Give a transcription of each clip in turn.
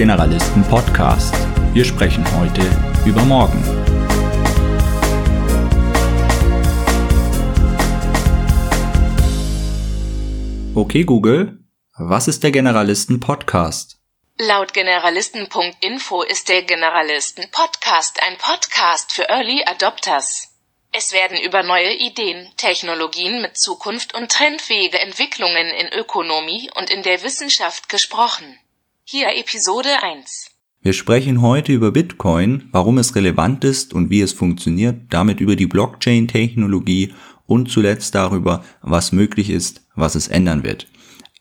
Generalisten Podcast. Wir sprechen heute über morgen. Okay Google, was ist der Generalisten Podcast? Laut Generalisten.info ist der Generalisten Podcast ein Podcast für Early Adopters. Es werden über neue Ideen, Technologien mit Zukunft und trendfähige Entwicklungen in Ökonomie und in der Wissenschaft gesprochen. Hier Episode 1. Wir sprechen heute über Bitcoin, warum es relevant ist und wie es funktioniert, damit über die Blockchain-Technologie und zuletzt darüber, was möglich ist, was es ändern wird.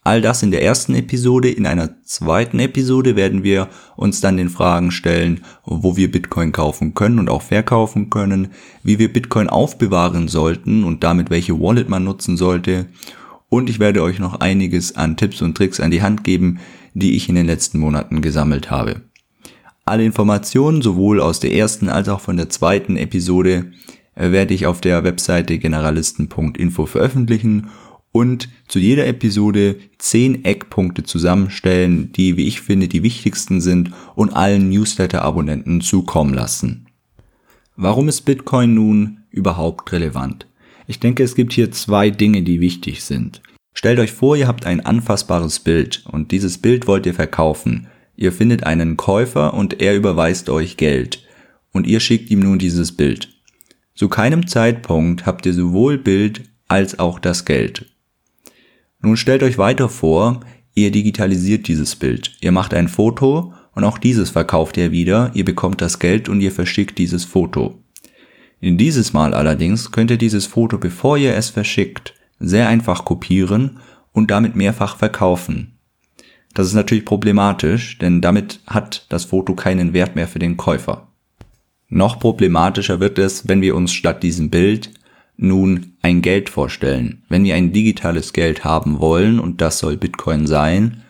All das in der ersten Episode. In einer zweiten Episode werden wir uns dann den Fragen stellen, wo wir Bitcoin kaufen können und auch verkaufen können, wie wir Bitcoin aufbewahren sollten und damit welche Wallet man nutzen sollte. Und ich werde euch noch einiges an Tipps und Tricks an die Hand geben, die ich in den letzten Monaten gesammelt habe. Alle Informationen sowohl aus der ersten als auch von der zweiten Episode werde ich auf der Webseite generalisten.info veröffentlichen und zu jeder Episode zehn Eckpunkte zusammenstellen, die, wie ich finde, die wichtigsten sind und allen Newsletter-Abonnenten zukommen lassen. Warum ist Bitcoin nun überhaupt relevant? Ich denke, es gibt hier zwei Dinge, die wichtig sind. Stellt euch vor, ihr habt ein anfassbares Bild und dieses Bild wollt ihr verkaufen. Ihr findet einen Käufer und er überweist euch Geld und ihr schickt ihm nun dieses Bild. Zu keinem Zeitpunkt habt ihr sowohl Bild als auch das Geld. Nun stellt euch weiter vor, ihr digitalisiert dieses Bild. Ihr macht ein Foto und auch dieses verkauft ihr wieder, ihr bekommt das Geld und ihr verschickt dieses Foto. In dieses Mal allerdings könnt ihr dieses Foto, bevor ihr es verschickt, sehr einfach kopieren und damit mehrfach verkaufen. Das ist natürlich problematisch, denn damit hat das Foto keinen Wert mehr für den Käufer. Noch problematischer wird es, wenn wir uns statt diesem Bild nun ein Geld vorstellen. Wenn wir ein digitales Geld haben wollen, und das soll Bitcoin sein,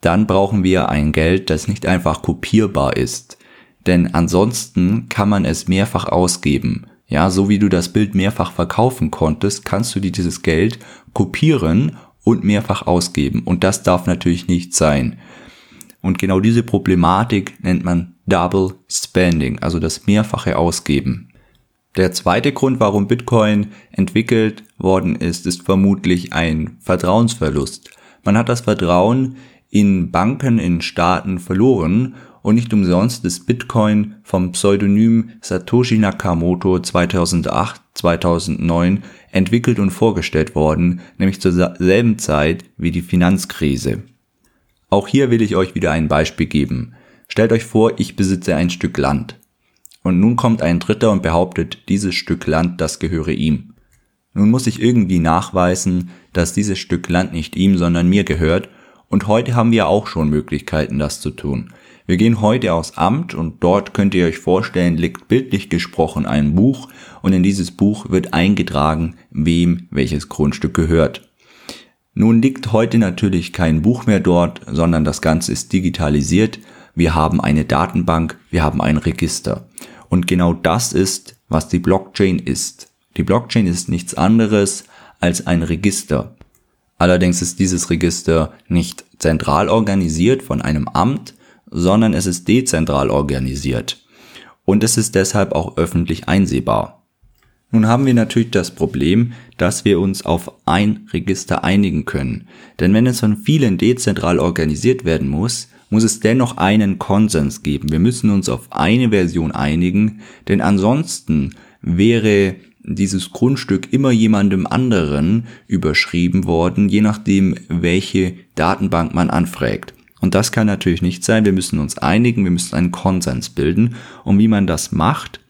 dann brauchen wir ein Geld, das nicht einfach kopierbar ist. Denn ansonsten kann man es mehrfach ausgeben. Ja, so wie du das Bild mehrfach verkaufen konntest, kannst du dir dieses Geld kopieren und mehrfach ausgeben. Und das darf natürlich nicht sein. Und genau diese Problematik nennt man Double Spending, also das mehrfache Ausgeben. Der zweite Grund, warum Bitcoin entwickelt worden ist, ist vermutlich ein Vertrauensverlust. Man hat das Vertrauen in Banken, in Staaten verloren und nicht umsonst ist Bitcoin vom Pseudonym Satoshi Nakamoto 2008, 2009 entwickelt und vorgestellt worden, nämlich zur selben Zeit wie die Finanzkrise. Auch hier will ich euch wieder ein Beispiel geben. Stellt euch vor, ich besitze ein Stück Land. Und nun kommt ein Dritter und behauptet, dieses Stück Land, das gehöre ihm. Nun muss ich irgendwie nachweisen, dass dieses Stück Land nicht ihm, sondern mir gehört, und heute haben wir auch schon Möglichkeiten, das zu tun. Wir gehen heute aufs Amt und dort könnt ihr euch vorstellen, liegt bildlich gesprochen ein Buch und in dieses Buch wird eingetragen, wem welches Grundstück gehört. Nun liegt heute natürlich kein Buch mehr dort, sondern das Ganze ist digitalisiert. Wir haben eine Datenbank, wir haben ein Register. Und genau das ist, was die Blockchain ist. Die Blockchain ist nichts anderes als ein Register. Allerdings ist dieses Register nicht zentral organisiert von einem Amt, sondern es ist dezentral organisiert. Und es ist deshalb auch öffentlich einsehbar. Nun haben wir natürlich das Problem, dass wir uns auf ein Register einigen können. Denn wenn es von vielen dezentral organisiert werden muss, muss es dennoch einen Konsens geben. Wir müssen uns auf eine Version einigen, denn ansonsten wäre dieses Grundstück immer jemandem anderen überschrieben worden, je nachdem, welche Datenbank man anfragt. Und das kann natürlich nicht sein. Wir müssen uns einigen, wir müssen einen Konsens bilden. Und wie man das macht,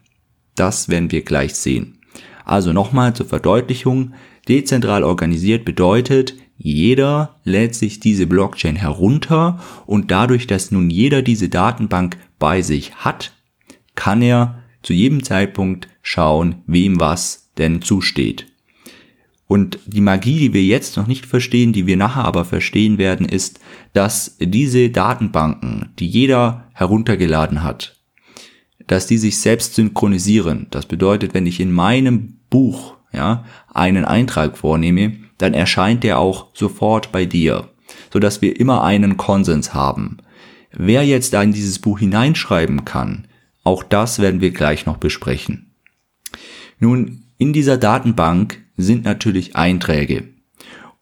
das werden wir gleich sehen. Also nochmal zur Verdeutlichung. Dezentral organisiert bedeutet, jeder lädt sich diese Blockchain herunter und dadurch, dass nun jeder diese Datenbank bei sich hat, kann er zu jedem Zeitpunkt schauen, wem was denn zusteht. Und die Magie, die wir jetzt noch nicht verstehen, die wir nachher aber verstehen werden, ist, dass diese Datenbanken, die jeder heruntergeladen hat, dass die sich selbst synchronisieren. Das bedeutet, wenn ich in meinem Buch ja, einen Eintrag vornehme, dann erscheint der auch sofort bei dir, so dass wir immer einen Konsens haben. Wer jetzt da in dieses Buch hineinschreiben kann, auch das werden wir gleich noch besprechen. Nun, in dieser Datenbank sind natürlich Einträge.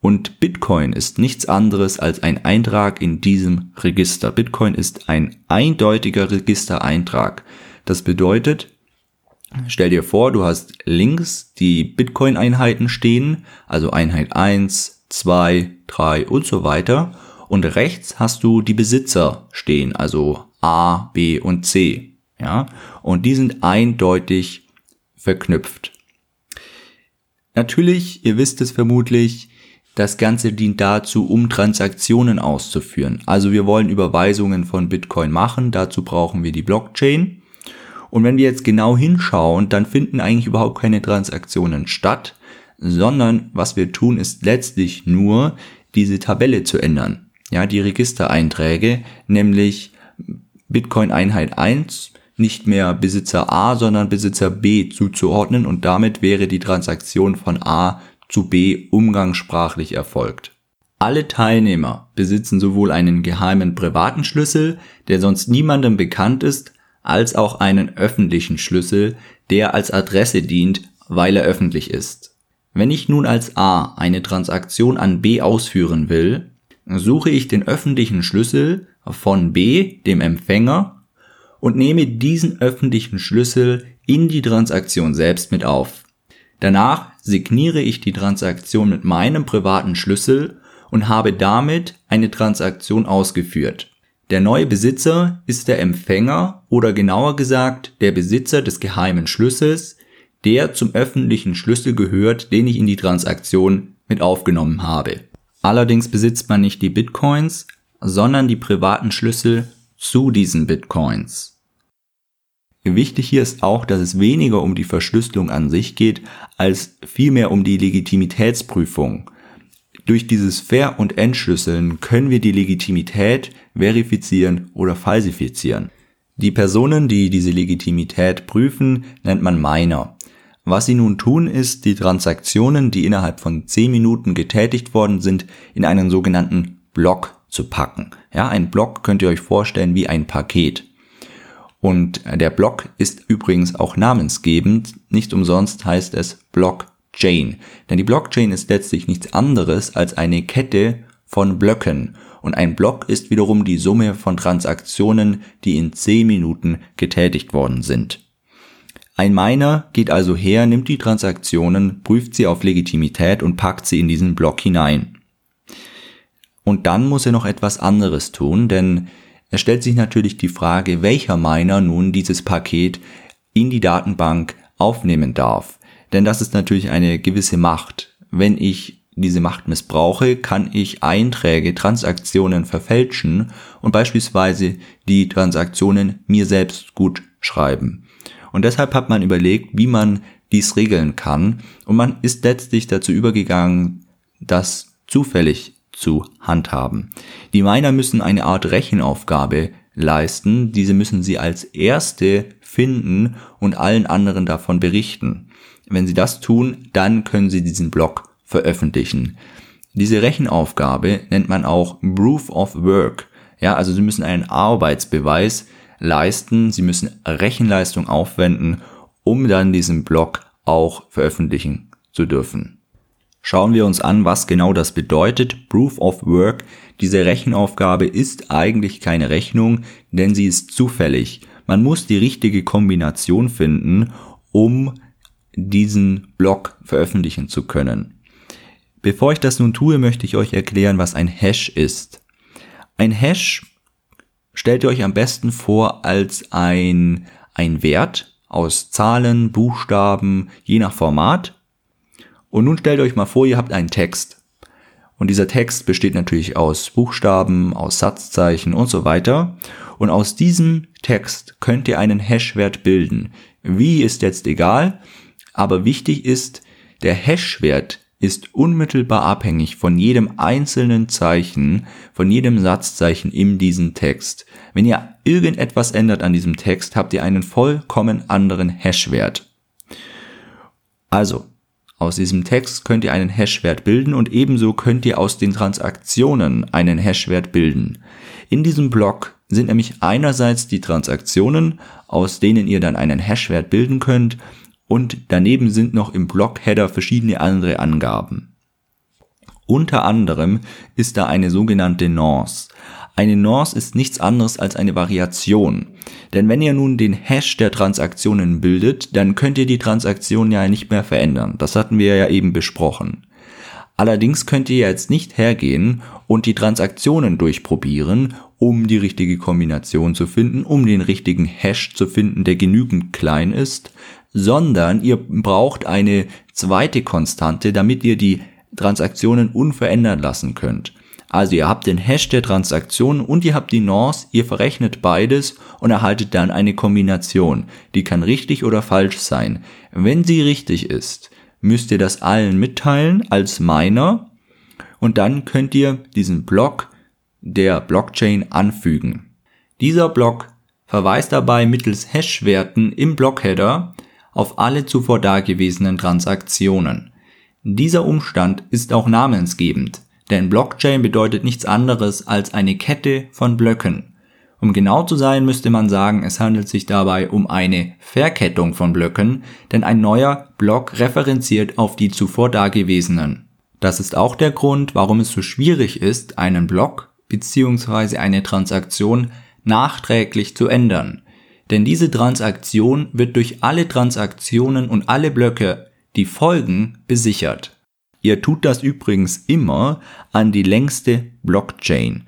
Und Bitcoin ist nichts anderes als ein Eintrag in diesem Register. Bitcoin ist ein eindeutiger Registereintrag. Das bedeutet, stell dir vor, du hast links die Bitcoin-Einheiten stehen, also Einheit 1, 2, 3 und so weiter. Und rechts hast du die Besitzer stehen, also A, B und C. Ja, und die sind eindeutig verknüpft. Natürlich, ihr wisst es vermutlich, das Ganze dient dazu, um Transaktionen auszuführen. Also wir wollen Überweisungen von Bitcoin machen, dazu brauchen wir die Blockchain. Und wenn wir jetzt genau hinschauen, dann finden eigentlich überhaupt keine Transaktionen statt, sondern was wir tun, ist letztlich nur diese Tabelle zu ändern. Ja, die Registereinträge, nämlich Bitcoin Einheit 1 nicht mehr Besitzer A, sondern Besitzer B zuzuordnen und damit wäre die Transaktion von A zu B umgangssprachlich erfolgt. Alle Teilnehmer besitzen sowohl einen geheimen privaten Schlüssel, der sonst niemandem bekannt ist, als auch einen öffentlichen Schlüssel, der als Adresse dient, weil er öffentlich ist. Wenn ich nun als A eine Transaktion an B ausführen will, suche ich den öffentlichen Schlüssel von B, dem Empfänger, und nehme diesen öffentlichen Schlüssel in die Transaktion selbst mit auf. Danach signiere ich die Transaktion mit meinem privaten Schlüssel und habe damit eine Transaktion ausgeführt. Der neue Besitzer ist der Empfänger oder genauer gesagt der Besitzer des geheimen Schlüssels, der zum öffentlichen Schlüssel gehört, den ich in die Transaktion mit aufgenommen habe. Allerdings besitzt man nicht die Bitcoins, sondern die privaten Schlüssel zu diesen Bitcoins. Wichtig hier ist auch, dass es weniger um die Verschlüsselung an sich geht, als vielmehr um die Legitimitätsprüfung. Durch dieses Ver- und Entschlüsseln können wir die Legitimität verifizieren oder falsifizieren. Die Personen, die diese Legitimität prüfen, nennt man Miner. Was sie nun tun, ist, die Transaktionen, die innerhalb von 10 Minuten getätigt worden sind, in einen sogenannten Block zu packen. Ja, ein Block könnt ihr euch vorstellen wie ein Paket. Und der Block ist übrigens auch namensgebend. Nicht umsonst heißt es Blockchain. Denn die Blockchain ist letztlich nichts anderes als eine Kette von Blöcken. Und ein Block ist wiederum die Summe von Transaktionen, die in 10 Minuten getätigt worden sind. Ein Miner geht also her, nimmt die Transaktionen, prüft sie auf Legitimität und packt sie in diesen Block hinein. Und dann muss er noch etwas anderes tun, denn es stellt sich natürlich die Frage, welcher Miner nun dieses Paket in die Datenbank aufnehmen darf. Denn das ist natürlich eine gewisse Macht. Wenn ich diese Macht missbrauche, kann ich Einträge, Transaktionen verfälschen und beispielsweise die Transaktionen mir selbst gut schreiben. Und deshalb hat man überlegt, wie man dies regeln kann und man ist letztlich dazu übergegangen, das zufällig zu handhaben. Die Miner müssen eine Art Rechenaufgabe leisten, diese müssen sie als erste finden und allen anderen davon berichten. Wenn sie das tun, dann können sie diesen Blog veröffentlichen. Diese Rechenaufgabe nennt man auch Proof of Work. Ja, also sie müssen einen Arbeitsbeweis leisten, sie müssen Rechenleistung aufwenden, um dann diesen Blog auch veröffentlichen zu dürfen. Schauen wir uns an, was genau das bedeutet. Proof of Work. Diese Rechenaufgabe ist eigentlich keine Rechnung, denn sie ist zufällig. Man muss die richtige Kombination finden, um diesen Block veröffentlichen zu können. Bevor ich das nun tue, möchte ich euch erklären, was ein Hash ist. Ein Hash stellt ihr euch am besten vor als ein, ein Wert aus Zahlen, Buchstaben, je nach Format und nun stellt euch mal vor, ihr habt einen Text. Und dieser Text besteht natürlich aus Buchstaben, aus Satzzeichen und so weiter. Und aus diesem Text könnt ihr einen Hashwert bilden. Wie ist jetzt egal, aber wichtig ist, der Hashwert ist unmittelbar abhängig von jedem einzelnen Zeichen, von jedem Satzzeichen in diesem Text. Wenn ihr irgendetwas ändert an diesem Text, habt ihr einen vollkommen anderen Hashwert. Also, aus diesem Text könnt ihr einen Hashwert bilden und ebenso könnt ihr aus den Transaktionen einen Hashwert bilden. In diesem Block sind nämlich einerseits die Transaktionen, aus denen ihr dann einen Hashwert bilden könnt und daneben sind noch im Blockheader verschiedene andere Angaben. Unter anderem ist da eine sogenannte Nonce. Eine Nonce ist nichts anderes als eine Variation. Denn wenn ihr nun den Hash der Transaktionen bildet, dann könnt ihr die Transaktion ja nicht mehr verändern. Das hatten wir ja eben besprochen. Allerdings könnt ihr jetzt nicht hergehen und die Transaktionen durchprobieren, um die richtige Kombination zu finden, um den richtigen Hash zu finden, der genügend klein ist, sondern ihr braucht eine zweite Konstante, damit ihr die Transaktionen unverändert lassen könnt. Also ihr habt den Hash der Transaktion und ihr habt die Nonce, ihr verrechnet beides und erhaltet dann eine Kombination. Die kann richtig oder falsch sein. Wenn sie richtig ist, müsst ihr das allen mitteilen als Miner und dann könnt ihr diesen Block der Blockchain anfügen. Dieser Block verweist dabei mittels Hashwerten im Blockheader auf alle zuvor dagewesenen Transaktionen. Dieser Umstand ist auch namensgebend. Denn Blockchain bedeutet nichts anderes als eine Kette von Blöcken. Um genau zu sein, müsste man sagen, es handelt sich dabei um eine Verkettung von Blöcken, denn ein neuer Block referenziert auf die zuvor dagewesenen. Das ist auch der Grund, warum es so schwierig ist, einen Block bzw. eine Transaktion nachträglich zu ändern. Denn diese Transaktion wird durch alle Transaktionen und alle Blöcke, die folgen, besichert. Ihr tut das übrigens immer an die längste Blockchain.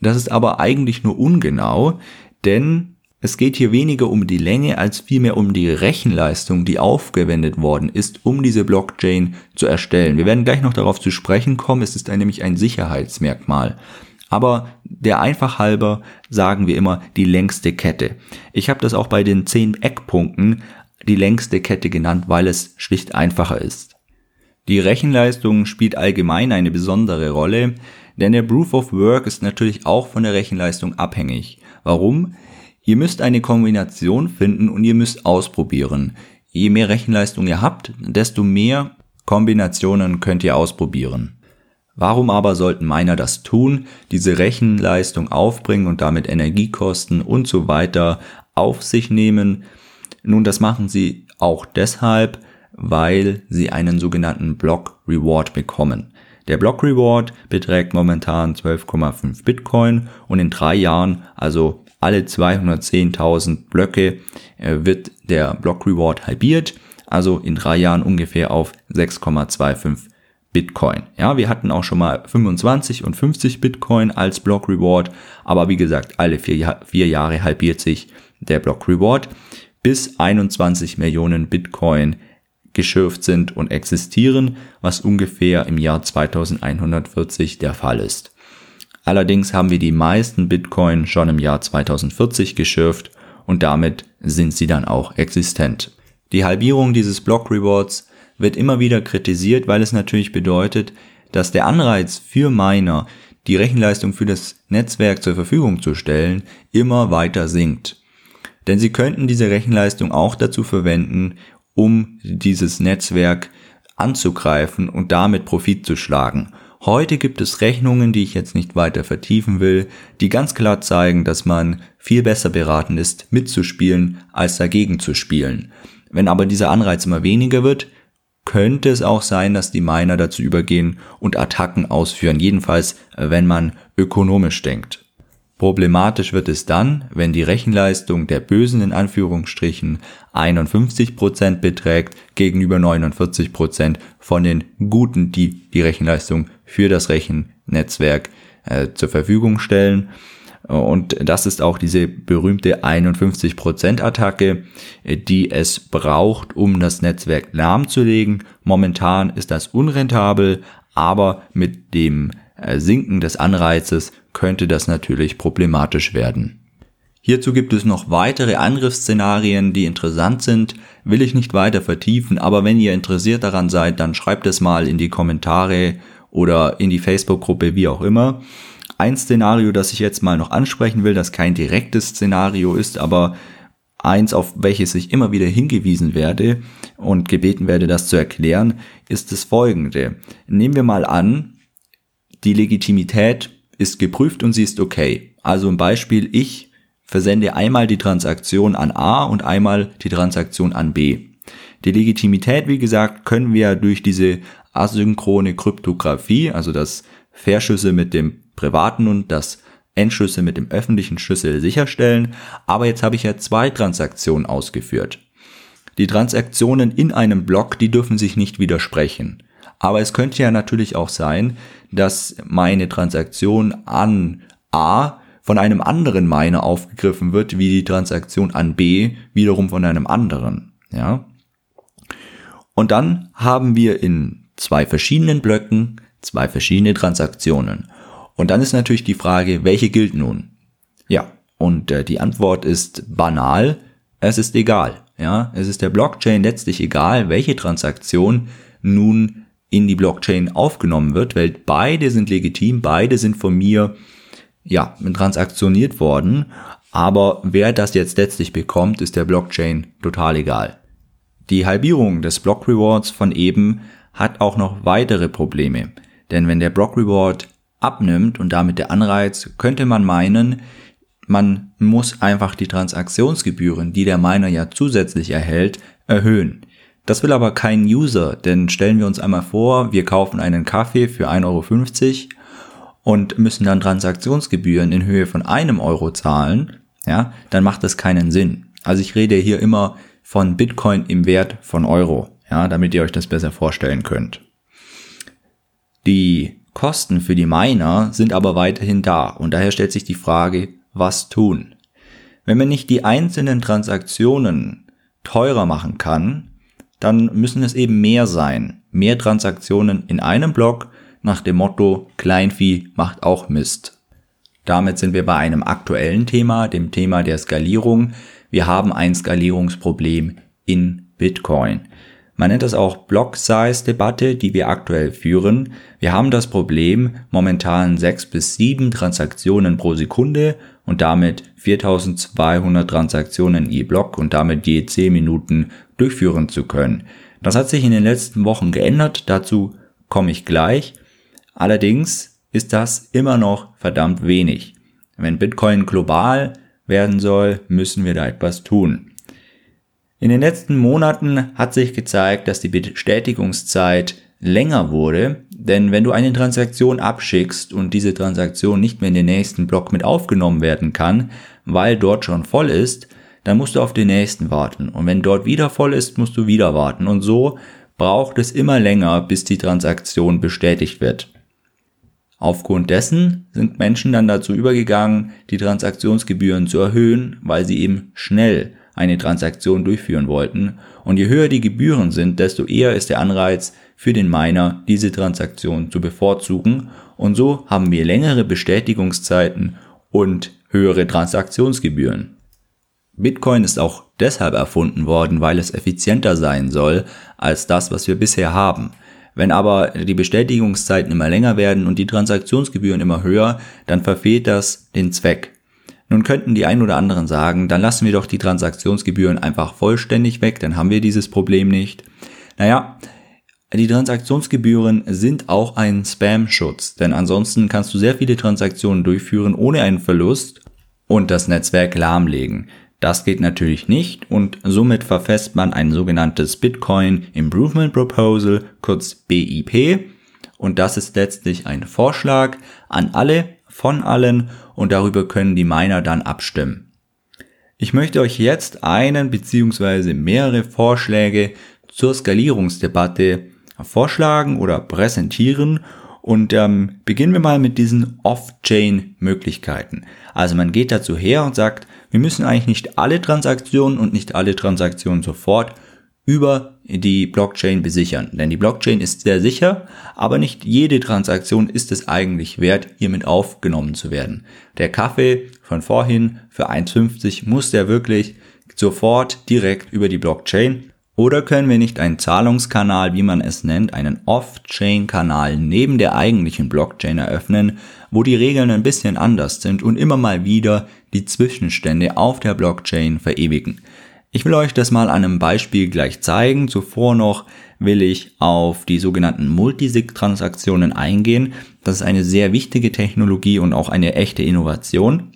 Das ist aber eigentlich nur ungenau, denn es geht hier weniger um die Länge als vielmehr um die Rechenleistung, die aufgewendet worden ist, um diese Blockchain zu erstellen. Wir werden gleich noch darauf zu sprechen kommen, es ist nämlich ein Sicherheitsmerkmal. Aber der einfach halber sagen wir immer die längste Kette. Ich habe das auch bei den zehn Eckpunkten die längste Kette genannt, weil es schlicht einfacher ist. Die Rechenleistung spielt allgemein eine besondere Rolle, denn der Proof of Work ist natürlich auch von der Rechenleistung abhängig. Warum? Ihr müsst eine Kombination finden und ihr müsst ausprobieren. Je mehr Rechenleistung ihr habt, desto mehr Kombinationen könnt ihr ausprobieren. Warum aber sollten Miner das tun, diese Rechenleistung aufbringen und damit Energiekosten und so weiter auf sich nehmen? Nun, das machen sie auch deshalb, weil sie einen sogenannten Block Reward bekommen. Der Block Reward beträgt momentan 12,5 Bitcoin und in drei Jahren, also alle 210.000 Blöcke, äh, wird der Block Reward halbiert, also in drei Jahren ungefähr auf 6,25 Bitcoin. Ja, wir hatten auch schon mal 25 und 50 Bitcoin als Block Reward, aber wie gesagt, alle vier, vier Jahre halbiert sich der Block Reward bis 21 Millionen Bitcoin geschürft sind und existieren, was ungefähr im Jahr 2140 der Fall ist. Allerdings haben wir die meisten Bitcoin schon im Jahr 2040 geschürft und damit sind sie dann auch existent. Die Halbierung dieses Block Rewards wird immer wieder kritisiert, weil es natürlich bedeutet, dass der Anreiz für Miner, die Rechenleistung für das Netzwerk zur Verfügung zu stellen, immer weiter sinkt. Denn sie könnten diese Rechenleistung auch dazu verwenden, um dieses Netzwerk anzugreifen und damit Profit zu schlagen. Heute gibt es Rechnungen, die ich jetzt nicht weiter vertiefen will, die ganz klar zeigen, dass man viel besser beraten ist, mitzuspielen, als dagegen zu spielen. Wenn aber dieser Anreiz immer weniger wird, könnte es auch sein, dass die Miner dazu übergehen und Attacken ausführen, jedenfalls wenn man ökonomisch denkt. Problematisch wird es dann, wenn die Rechenleistung der Bösen in Anführungsstrichen 51% beträgt gegenüber 49% von den Guten, die die Rechenleistung für das Rechennetzwerk äh, zur Verfügung stellen. Und das ist auch diese berühmte 51% Attacke, die es braucht, um das Netzwerk lahmzulegen. Momentan ist das unrentabel, aber mit dem äh, Sinken des Anreizes könnte das natürlich problematisch werden. Hierzu gibt es noch weitere Angriffsszenarien, die interessant sind, will ich nicht weiter vertiefen, aber wenn ihr interessiert daran seid, dann schreibt es mal in die Kommentare oder in die Facebook-Gruppe, wie auch immer. Ein Szenario, das ich jetzt mal noch ansprechen will, das kein direktes Szenario ist, aber eins, auf welches ich immer wieder hingewiesen werde und gebeten werde, das zu erklären, ist das folgende. Nehmen wir mal an, die Legitimität ist geprüft und sie ist okay. Also ein Beispiel, ich versende einmal die Transaktion an A und einmal die Transaktion an B. Die Legitimität, wie gesagt, können wir durch diese asynchrone Kryptographie, also das Verschlüssel mit dem privaten und das Endschlüssel mit dem öffentlichen Schlüssel sicherstellen. Aber jetzt habe ich ja zwei Transaktionen ausgeführt. Die Transaktionen in einem Block, die dürfen sich nicht widersprechen. Aber es könnte ja natürlich auch sein, dass meine Transaktion an A von einem anderen Miner aufgegriffen wird, wie die Transaktion an B wiederum von einem anderen. Ja. Und dann haben wir in zwei verschiedenen Blöcken zwei verschiedene Transaktionen. Und dann ist natürlich die Frage, welche gilt nun? Ja, und äh, die Antwort ist banal, es ist egal. Ja, es ist der Blockchain letztlich egal, welche Transaktion nun in die Blockchain aufgenommen wird, weil beide sind legitim, beide sind von mir ja, transaktioniert worden, aber wer das jetzt letztlich bekommt, ist der Blockchain total egal. Die Halbierung des Block Rewards von eben hat auch noch weitere Probleme, denn wenn der Block Reward abnimmt und damit der Anreiz, könnte man meinen, man muss einfach die Transaktionsgebühren, die der Miner ja zusätzlich erhält, erhöhen. Das will aber kein User, denn stellen wir uns einmal vor, wir kaufen einen Kaffee für 1,50 Euro und müssen dann Transaktionsgebühren in Höhe von einem Euro zahlen, ja, dann macht das keinen Sinn. Also ich rede hier immer von Bitcoin im Wert von Euro, ja, damit ihr euch das besser vorstellen könnt. Die Kosten für die Miner sind aber weiterhin da und daher stellt sich die Frage, was tun? Wenn man nicht die einzelnen Transaktionen teurer machen kann, dann müssen es eben mehr sein. Mehr Transaktionen in einem Block nach dem Motto Kleinvieh macht auch Mist. Damit sind wir bei einem aktuellen Thema, dem Thema der Skalierung. Wir haben ein Skalierungsproblem in Bitcoin. Man nennt das auch Block-Size-Debatte, die wir aktuell führen. Wir haben das Problem, momentan sechs bis sieben Transaktionen pro Sekunde und damit 4200 Transaktionen je Block und damit je 10 Minuten durchführen zu können. Das hat sich in den letzten Wochen geändert, dazu komme ich gleich. Allerdings ist das immer noch verdammt wenig. Wenn Bitcoin global werden soll, müssen wir da etwas tun. In den letzten Monaten hat sich gezeigt, dass die Bestätigungszeit länger wurde, denn wenn du eine Transaktion abschickst und diese Transaktion nicht mehr in den nächsten Block mit aufgenommen werden kann, weil dort schon voll ist, dann musst du auf den nächsten warten. Und wenn dort wieder voll ist, musst du wieder warten. Und so braucht es immer länger, bis die Transaktion bestätigt wird. Aufgrund dessen sind Menschen dann dazu übergegangen, die Transaktionsgebühren zu erhöhen, weil sie eben schnell eine Transaktion durchführen wollten. Und je höher die Gebühren sind, desto eher ist der Anreiz für den Miner, diese Transaktion zu bevorzugen. Und so haben wir längere Bestätigungszeiten und höhere Transaktionsgebühren. Bitcoin ist auch deshalb erfunden worden, weil es effizienter sein soll als das, was wir bisher haben. Wenn aber die Bestätigungszeiten immer länger werden und die Transaktionsgebühren immer höher, dann verfehlt das den Zweck. Nun könnten die ein oder anderen sagen, dann lassen wir doch die Transaktionsgebühren einfach vollständig weg, dann haben wir dieses Problem nicht. Naja, die Transaktionsgebühren sind auch ein Spam-Schutz, denn ansonsten kannst du sehr viele Transaktionen durchführen ohne einen Verlust und das Netzwerk lahmlegen. Das geht natürlich nicht und somit verfasst man ein sogenanntes Bitcoin Improvement Proposal, kurz BIP. Und das ist letztlich ein Vorschlag an alle, von allen und darüber können die Miner dann abstimmen. Ich möchte euch jetzt einen bzw. mehrere Vorschläge zur Skalierungsdebatte vorschlagen oder präsentieren und ähm, beginnen wir mal mit diesen Off-Chain-Möglichkeiten. Also man geht dazu her und sagt, wir müssen eigentlich nicht alle Transaktionen und nicht alle Transaktionen sofort über die Blockchain besichern. Denn die Blockchain ist sehr sicher, aber nicht jede Transaktion ist es eigentlich wert, hiermit aufgenommen zu werden. Der Kaffee von vorhin für 1,50 muss der wirklich sofort direkt über die Blockchain oder können wir nicht einen Zahlungskanal, wie man es nennt, einen Off-Chain-Kanal neben der eigentlichen Blockchain eröffnen, wo die Regeln ein bisschen anders sind und immer mal wieder die Zwischenstände auf der Blockchain verewigen? Ich will euch das mal an einem Beispiel gleich zeigen. Zuvor noch will ich auf die sogenannten Multisig-Transaktionen eingehen. Das ist eine sehr wichtige Technologie und auch eine echte Innovation.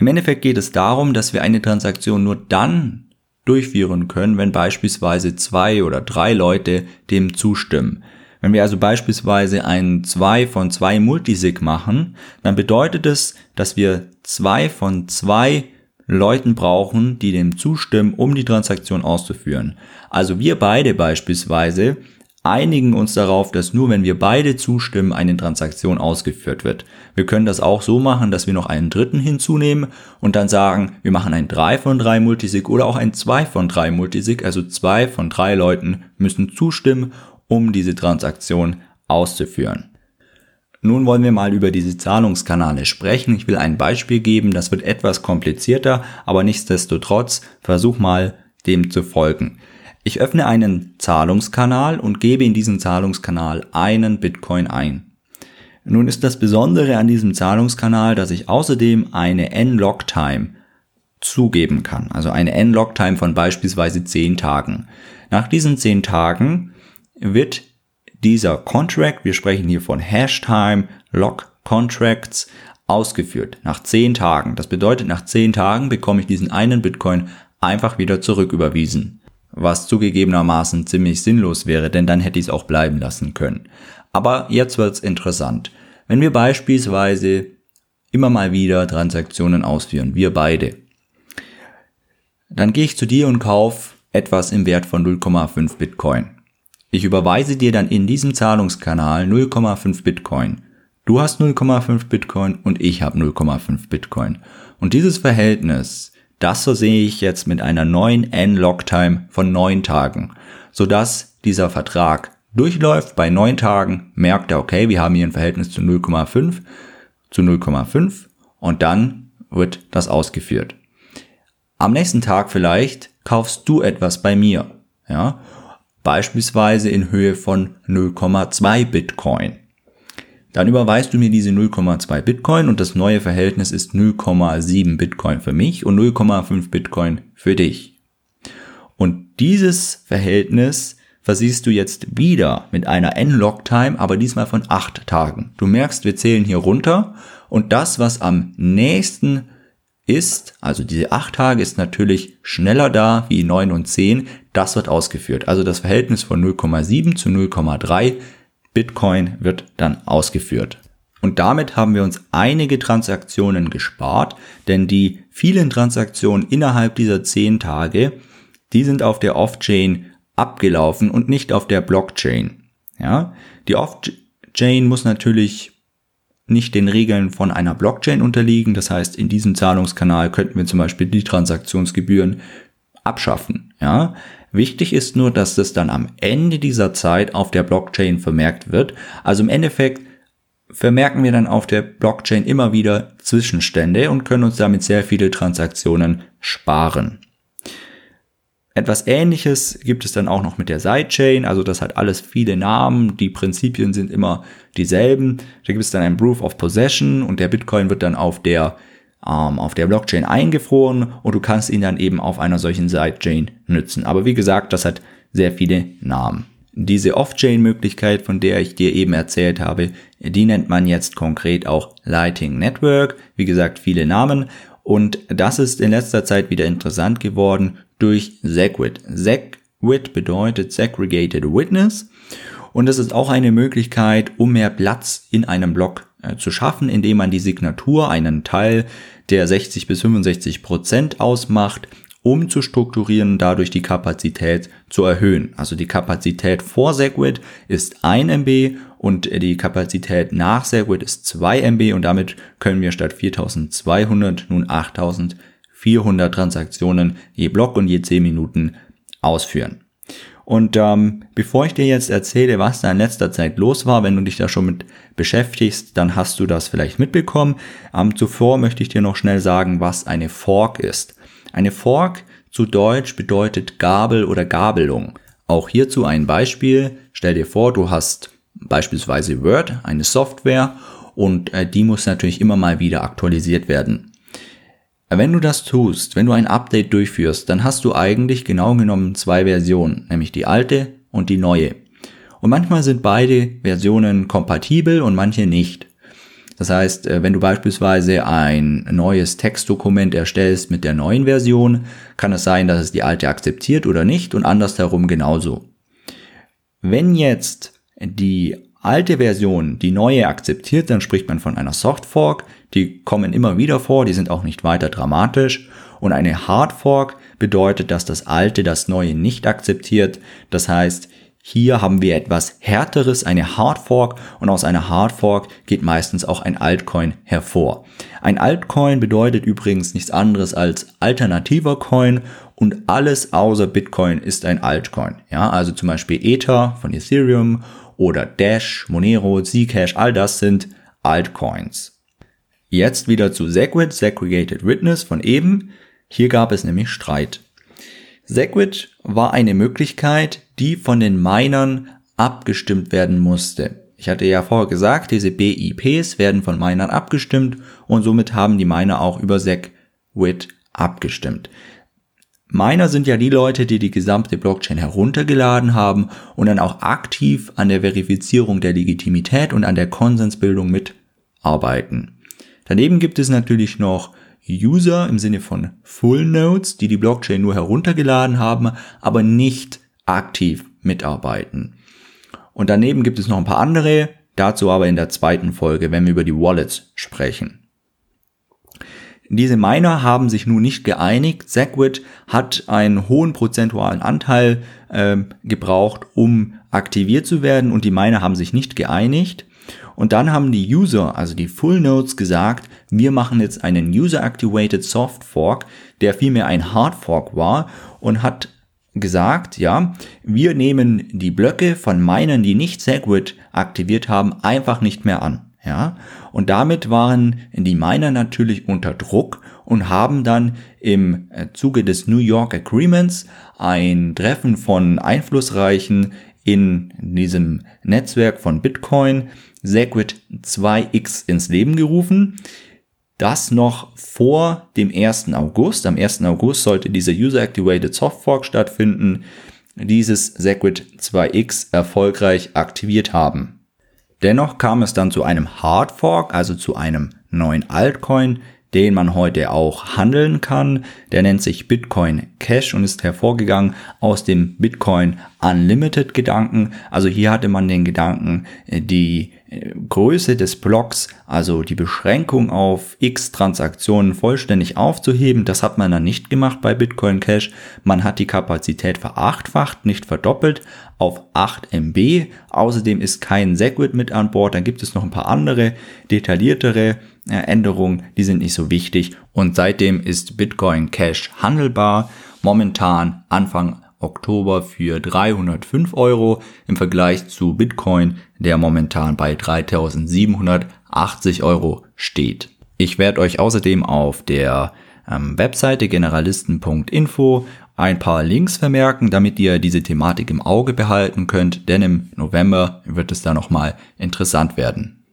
Im Endeffekt geht es darum, dass wir eine Transaktion nur dann durchführen können, wenn beispielsweise zwei oder drei Leute dem zustimmen. Wenn wir also beispielsweise ein 2 von 2 Multisig machen, dann bedeutet es, dass wir zwei von zwei Leuten brauchen, die dem zustimmen, um die Transaktion auszuführen. Also wir beide beispielsweise einigen uns darauf, dass nur wenn wir beide zustimmen, eine Transaktion ausgeführt wird. Wir können das auch so machen, dass wir noch einen dritten hinzunehmen und dann sagen, wir machen ein 3 von 3 Multisig oder auch ein 2 von 3 Multisig, also zwei von drei Leuten müssen zustimmen, um diese Transaktion auszuführen. Nun wollen wir mal über diese Zahlungskanale sprechen. Ich will ein Beispiel geben, das wird etwas komplizierter, aber nichtsdestotrotz versuch mal dem zu folgen. Ich öffne einen Zahlungskanal und gebe in diesen Zahlungskanal einen Bitcoin ein. Nun ist das Besondere an diesem Zahlungskanal, dass ich außerdem eine N-Log-Time zugeben kann. Also eine N-Log-Time von beispielsweise 10 Tagen. Nach diesen 10 Tagen wird dieser Contract, wir sprechen hier von Hashtime Log Contracts, ausgeführt. Nach 10 Tagen. Das bedeutet, nach 10 Tagen bekomme ich diesen einen Bitcoin einfach wieder zurücküberwiesen was zugegebenermaßen ziemlich sinnlos wäre, denn dann hätte ich es auch bleiben lassen können. Aber jetzt wird's interessant. Wenn wir beispielsweise immer mal wieder Transaktionen ausführen, wir beide, dann gehe ich zu dir und kaufe etwas im Wert von 0,5 Bitcoin. Ich überweise dir dann in diesem Zahlungskanal 0,5 Bitcoin. Du hast 0,5 Bitcoin und ich habe 0,5 Bitcoin. Und dieses Verhältnis das so sehe ich jetzt mit einer neuen N-Log-Time von neun Tagen, sodass dieser Vertrag durchläuft. Bei neun Tagen merkt er, okay, wir haben hier ein Verhältnis zu 0,5 zu 0,5 und dann wird das ausgeführt. Am nächsten Tag vielleicht kaufst du etwas bei mir, ja, beispielsweise in Höhe von 0,2 Bitcoin. Dann überweist du mir diese 0,2 Bitcoin und das neue Verhältnis ist 0,7 Bitcoin für mich und 0,5 Bitcoin für dich. Und dieses Verhältnis versiehst du jetzt wieder mit einer N-Log-Time, aber diesmal von 8 Tagen. Du merkst, wir zählen hier runter und das, was am nächsten ist, also diese 8 Tage ist natürlich schneller da wie 9 und 10, das wird ausgeführt. Also das Verhältnis von 0,7 zu 0,3 Bitcoin wird dann ausgeführt. Und damit haben wir uns einige Transaktionen gespart, denn die vielen Transaktionen innerhalb dieser 10 Tage, die sind auf der Off-Chain abgelaufen und nicht auf der Blockchain. Ja, die Off-Chain muss natürlich nicht den Regeln von einer Blockchain unterliegen. Das heißt, in diesem Zahlungskanal könnten wir zum Beispiel die Transaktionsgebühren abschaffen. Ja, Wichtig ist nur, dass das dann am Ende dieser Zeit auf der Blockchain vermerkt wird. Also im Endeffekt vermerken wir dann auf der Blockchain immer wieder Zwischenstände und können uns damit sehr viele Transaktionen sparen. Etwas ähnliches gibt es dann auch noch mit der Sidechain, also das hat alles viele Namen, die Prinzipien sind immer dieselben. Da gibt es dann ein Proof of Possession und der Bitcoin wird dann auf der ähm, auf der Blockchain eingefroren und du kannst ihn dann eben auf einer solchen Sidechain nutzen. Aber wie gesagt, das hat sehr viele Namen. Diese Off-Chain-Möglichkeit, von der ich dir eben erzählt habe, die nennt man jetzt konkret auch Lighting Network. Wie gesagt, viele Namen. Und das ist in letzter Zeit wieder interessant geworden durch Segwit. Segwit bedeutet Segregated Witness. Und das ist auch eine Möglichkeit, um mehr Platz in einem Block zu schaffen, indem man die Signatur, einen Teil, der 60 bis 65 Prozent ausmacht, um zu strukturieren, dadurch die Kapazität zu erhöhen. Also die Kapazität vor Segwit ist 1 MB und die Kapazität nach Segwit ist 2 MB und damit können wir statt 4200 nun 8400 Transaktionen je Block und je 10 Minuten ausführen. Und ähm, bevor ich dir jetzt erzähle, was da in letzter Zeit los war, wenn du dich da schon mit beschäftigst, dann hast du das vielleicht mitbekommen. Ähm, zuvor möchte ich dir noch schnell sagen, was eine Fork ist. Eine Fork zu Deutsch bedeutet Gabel oder Gabelung. Auch hierzu ein Beispiel. Stell dir vor, du hast beispielsweise Word, eine Software, und äh, die muss natürlich immer mal wieder aktualisiert werden. Wenn du das tust, wenn du ein Update durchführst, dann hast du eigentlich genau genommen zwei Versionen, nämlich die alte und die neue. Und manchmal sind beide Versionen kompatibel und manche nicht. Das heißt, äh, wenn du beispielsweise ein neues Textdokument erstellst mit der neuen Version, kann es sein, dass es die alte akzeptiert oder nicht und andersherum genauso. Wenn jetzt die alte Version die neue akzeptiert, dann spricht man von einer Soft Fork. Die kommen immer wieder vor, die sind auch nicht weiter dramatisch. Und eine Hard Fork bedeutet, dass das alte das neue nicht akzeptiert. Das heißt, hier haben wir etwas härteres, eine Hard Fork und aus einer Hard Fork geht meistens auch ein Altcoin hervor. Ein Altcoin bedeutet übrigens nichts anderes als alternativer Coin und alles außer Bitcoin ist ein Altcoin. Ja, also zum Beispiel Ether von Ethereum oder Dash, Monero, Zcash, all das sind Altcoins. Jetzt wieder zu Segwit, Segregated Witness von eben. Hier gab es nämlich Streit. Segwit war eine Möglichkeit, die von den Minern abgestimmt werden musste. Ich hatte ja vorher gesagt, diese BIPs werden von Minern abgestimmt und somit haben die Miner auch über Segwit abgestimmt. Miner sind ja die Leute, die die gesamte Blockchain heruntergeladen haben und dann auch aktiv an der Verifizierung der Legitimität und an der Konsensbildung mitarbeiten. Daneben gibt es natürlich noch User im Sinne von Full Nodes, die die Blockchain nur heruntergeladen haben, aber nicht aktiv mitarbeiten. Und daneben gibt es noch ein paar andere, dazu aber in der zweiten Folge, wenn wir über die Wallets sprechen. Diese Miner haben sich nun nicht geeinigt. Segwit hat einen hohen prozentualen Anteil äh, gebraucht, um aktiviert zu werden und die Miner haben sich nicht geeinigt. Und dann haben die User, also die Full Nodes, gesagt, wir machen jetzt einen User-Activated Soft Fork, der vielmehr ein Hard Fork war und hat gesagt, ja, wir nehmen die Blöcke von Minern, die nicht Segwit aktiviert haben, einfach nicht mehr an. Ja, und damit waren die Miner natürlich unter Druck und haben dann im äh, Zuge des New York Agreements ein Treffen von Einflussreichen in diesem Netzwerk von Bitcoin Segwit 2x ins Leben gerufen. Das noch vor dem 1. August. Am 1. August sollte dieser User-Activated Soft Fork stattfinden. Dieses Segwit 2x erfolgreich aktiviert haben. Dennoch kam es dann zu einem Hard Fork, also zu einem neuen Altcoin, den man heute auch handeln kann. Der nennt sich Bitcoin Cash und ist hervorgegangen aus dem Bitcoin Unlimited Gedanken. Also hier hatte man den Gedanken, die Größe des Blocks, also die Beschränkung auf x Transaktionen vollständig aufzuheben. Das hat man dann nicht gemacht bei Bitcoin Cash. Man hat die Kapazität verachtfacht, nicht verdoppelt auf 8 MB. Außerdem ist kein Segwit mit an Bord. Dann gibt es noch ein paar andere detailliertere äh, Änderungen, die sind nicht so wichtig. Und seitdem ist Bitcoin Cash handelbar. Momentan Anfang Oktober für 305 Euro im Vergleich zu Bitcoin, der momentan bei 3780 Euro steht. Ich werde euch außerdem auf der ähm, Webseite generalisten.info ein paar Links vermerken, damit ihr diese Thematik im Auge behalten könnt, denn im November wird es da nochmal interessant werden.